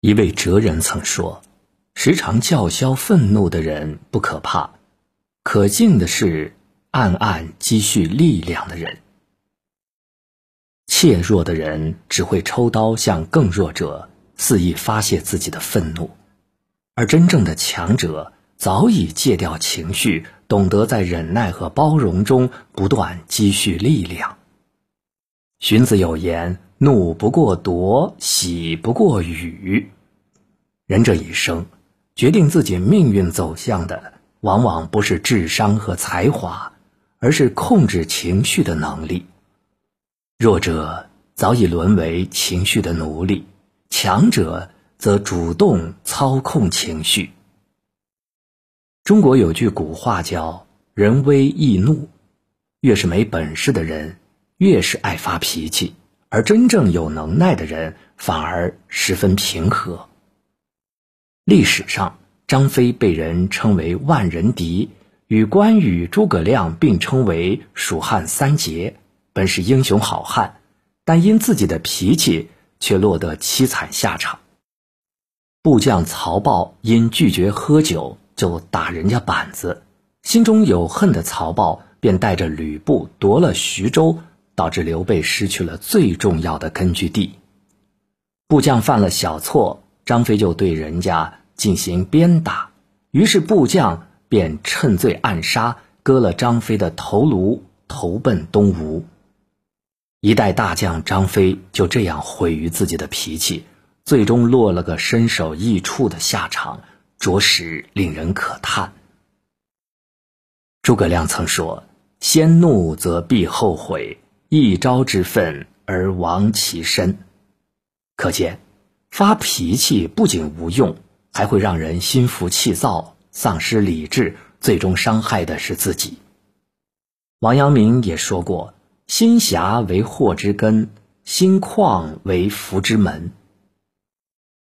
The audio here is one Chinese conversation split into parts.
一位哲人曾说：“时常叫嚣愤怒的人不可怕，可敬的是暗暗积蓄力量的人。怯弱的人只会抽刀向更弱者肆意发泄自己的愤怒，而真正的强者早已戒掉情绪，懂得在忍耐和包容中不断积蓄力量。”荀子有言。怒不过夺，喜不过语。人这一生，决定自己命运走向的，往往不是智商和才华，而是控制情绪的能力。弱者早已沦为情绪的奴隶，强者则主动操控情绪。中国有句古话叫“人微易怒”，越是没本事的人，越是爱发脾气。而真正有能耐的人，反而十分平和。历史上，张飞被人称为万人敌，与关羽、诸葛亮并称为蜀汉三杰，本是英雄好汉，但因自己的脾气，却落得凄惨下场。部将曹豹因拒绝喝酒，就打人家板子，心中有恨的曹豹便带着吕布夺了徐州。导致刘备失去了最重要的根据地。部将犯了小错，张飞就对人家进行鞭打，于是部将便趁罪暗杀，割了张飞的头颅，投奔东吴。一代大将张飞就这样毁于自己的脾气，最终落了个身首异处的下场，着实令人可叹。诸葛亮曾说：“先怒则必后悔。”一朝之愤而亡其身，可见发脾气不仅无用，还会让人心浮气躁、丧失理智，最终伤害的是自己。王阳明也说过：“心狭为祸之根，心旷为福之门。”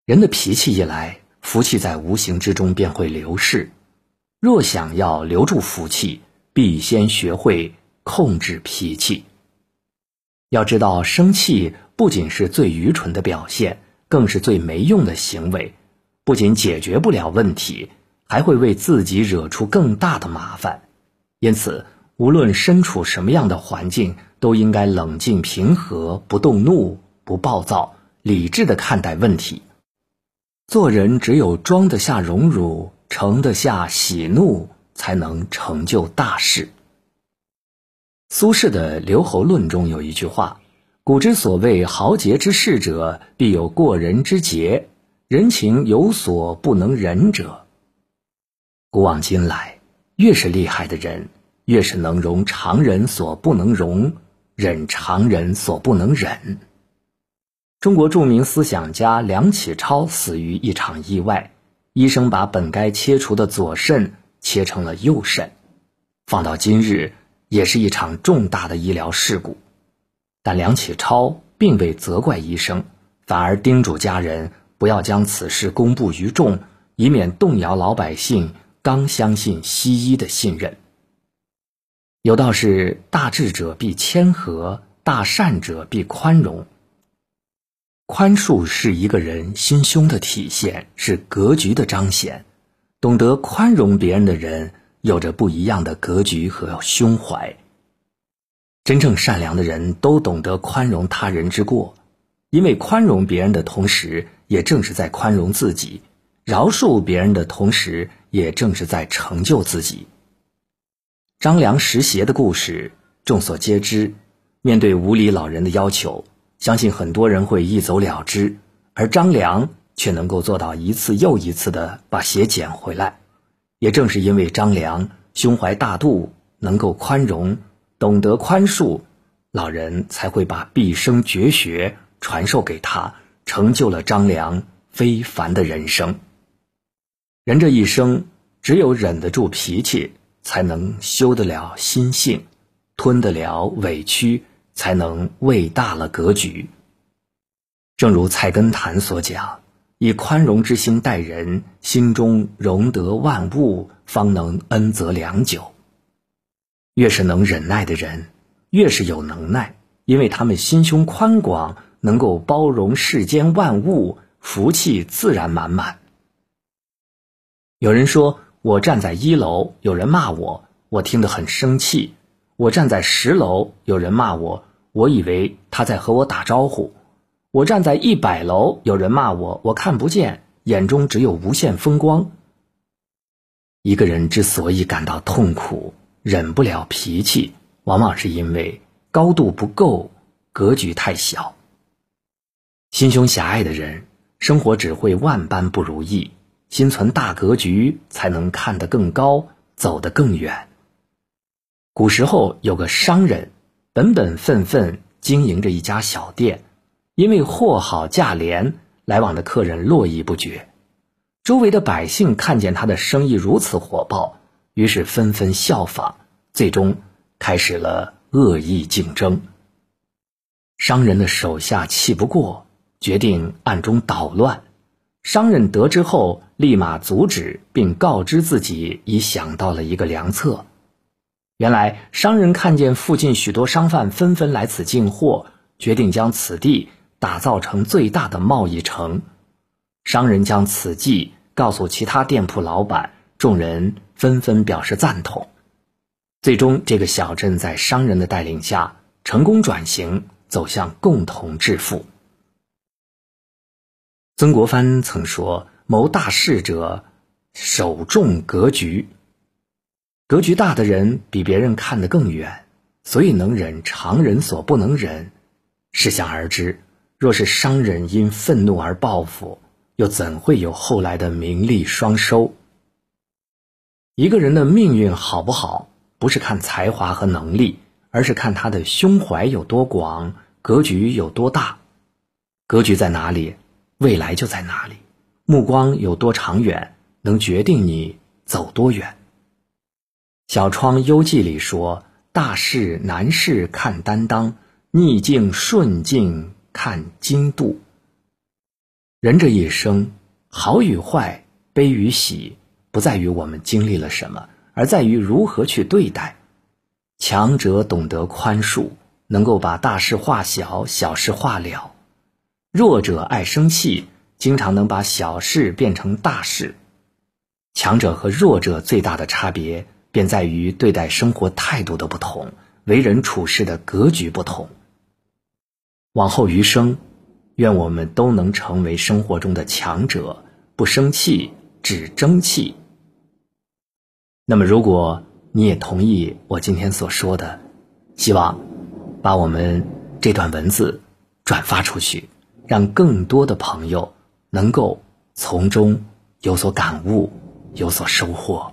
人的脾气一来，福气在无形之中便会流逝。若想要留住福气，必先学会控制脾气。要知道，生气不仅是最愚蠢的表现，更是最没用的行为。不仅解决不了问题，还会为自己惹出更大的麻烦。因此，无论身处什么样的环境，都应该冷静平和，不动怒，不暴躁，理智的看待问题。做人只有装得下荣辱，盛得下喜怒，才能成就大事。苏轼的《留侯论》中有一句话：“古之所谓豪杰之士者，必有过人之节，人情有所不能忍者。”古往今来，越是厉害的人，越是能容常人所不能容，忍常人所不能忍。中国著名思想家梁启超死于一场意外，医生把本该切除的左肾切成了右肾，放到今日。也是一场重大的医疗事故，但梁启超并未责怪医生，反而叮嘱家人不要将此事公布于众，以免动摇老百姓刚相信西医的信任。有道是：大智者必谦和，大善者必宽容。宽恕是一个人心胸的体现，是格局的彰显。懂得宽容别人的人。有着不一样的格局和胸怀。真正善良的人都懂得宽容他人之过，因为宽容别人的同时，也正是在宽容自己；饶恕别人的同时，也正是在成就自己。张良拾鞋的故事众所皆知。面对无理老人的要求，相信很多人会一走了之，而张良却能够做到一次又一次的把鞋捡回来。也正是因为张良胸怀大度，能够宽容，懂得宽恕，老人才会把毕生绝学传授给他，成就了张良非凡的人生。人这一生，只有忍得住脾气，才能修得了心性；吞得了委屈，才能喂大了格局。正如菜根谭所讲。以宽容之心待人，心中容得万物，方能恩泽良久。越是能忍耐的人，越是有能耐，因为他们心胸宽广，能够包容世间万物，福气自然满满。有人说我站在一楼，有人骂我，我听得很生气；我站在十楼，有人骂我，我以为他在和我打招呼；我站在一百楼，有人骂我，我看不见，眼中只有无限风光。一个人之所以感到痛苦，忍不了脾气，往往是因为高度不够，格局太小。心胸狭隘的人，生活只会万般不如意；心存大格局，才能看得更高，走得更远。古时候有个商人，本本分分经营着一家小店，因为货好价廉，来往的客人络绎不绝。周围的百姓看见他的生意如此火爆，于是纷纷效仿，最终开始了恶意竞争。商人的手下气不过，决定暗中捣乱。商人得知后，立马阻止，并告知自己已想到了一个良策。原来，商人看见附近许多商贩纷纷来此进货，决定将此地打造成最大的贸易城。商人将此计告诉其他店铺老板，众人纷纷表示赞同。最终，这个小镇在商人的带领下成功转型，走向共同致富。曾国藩曾说：“谋大事者，首重格局。格局大的人比别人看得更远，所以能忍常人所不能忍。试想而知，若是商人因愤怒而报复。”又怎会有后来的名利双收？一个人的命运好不好，不是看才华和能力，而是看他的胸怀有多广，格局有多大。格局在哪里，未来就在哪里。目光有多长远，能决定你走多远。小窗幽记里说：“大事难事看担当，逆境顺境看经度。”人这一生，好与坏，悲与喜，不在于我们经历了什么，而在于如何去对待。强者懂得宽恕，能够把大事化小，小事化了；弱者爱生气，经常能把小事变成大事。强者和弱者最大的差别，便在于对待生活态度的不同，为人处事的格局不同。往后余生。愿我们都能成为生活中的强者，不生气，只争气。那么，如果你也同意我今天所说的，希望把我们这段文字转发出去，让更多的朋友能够从中有所感悟，有所收获。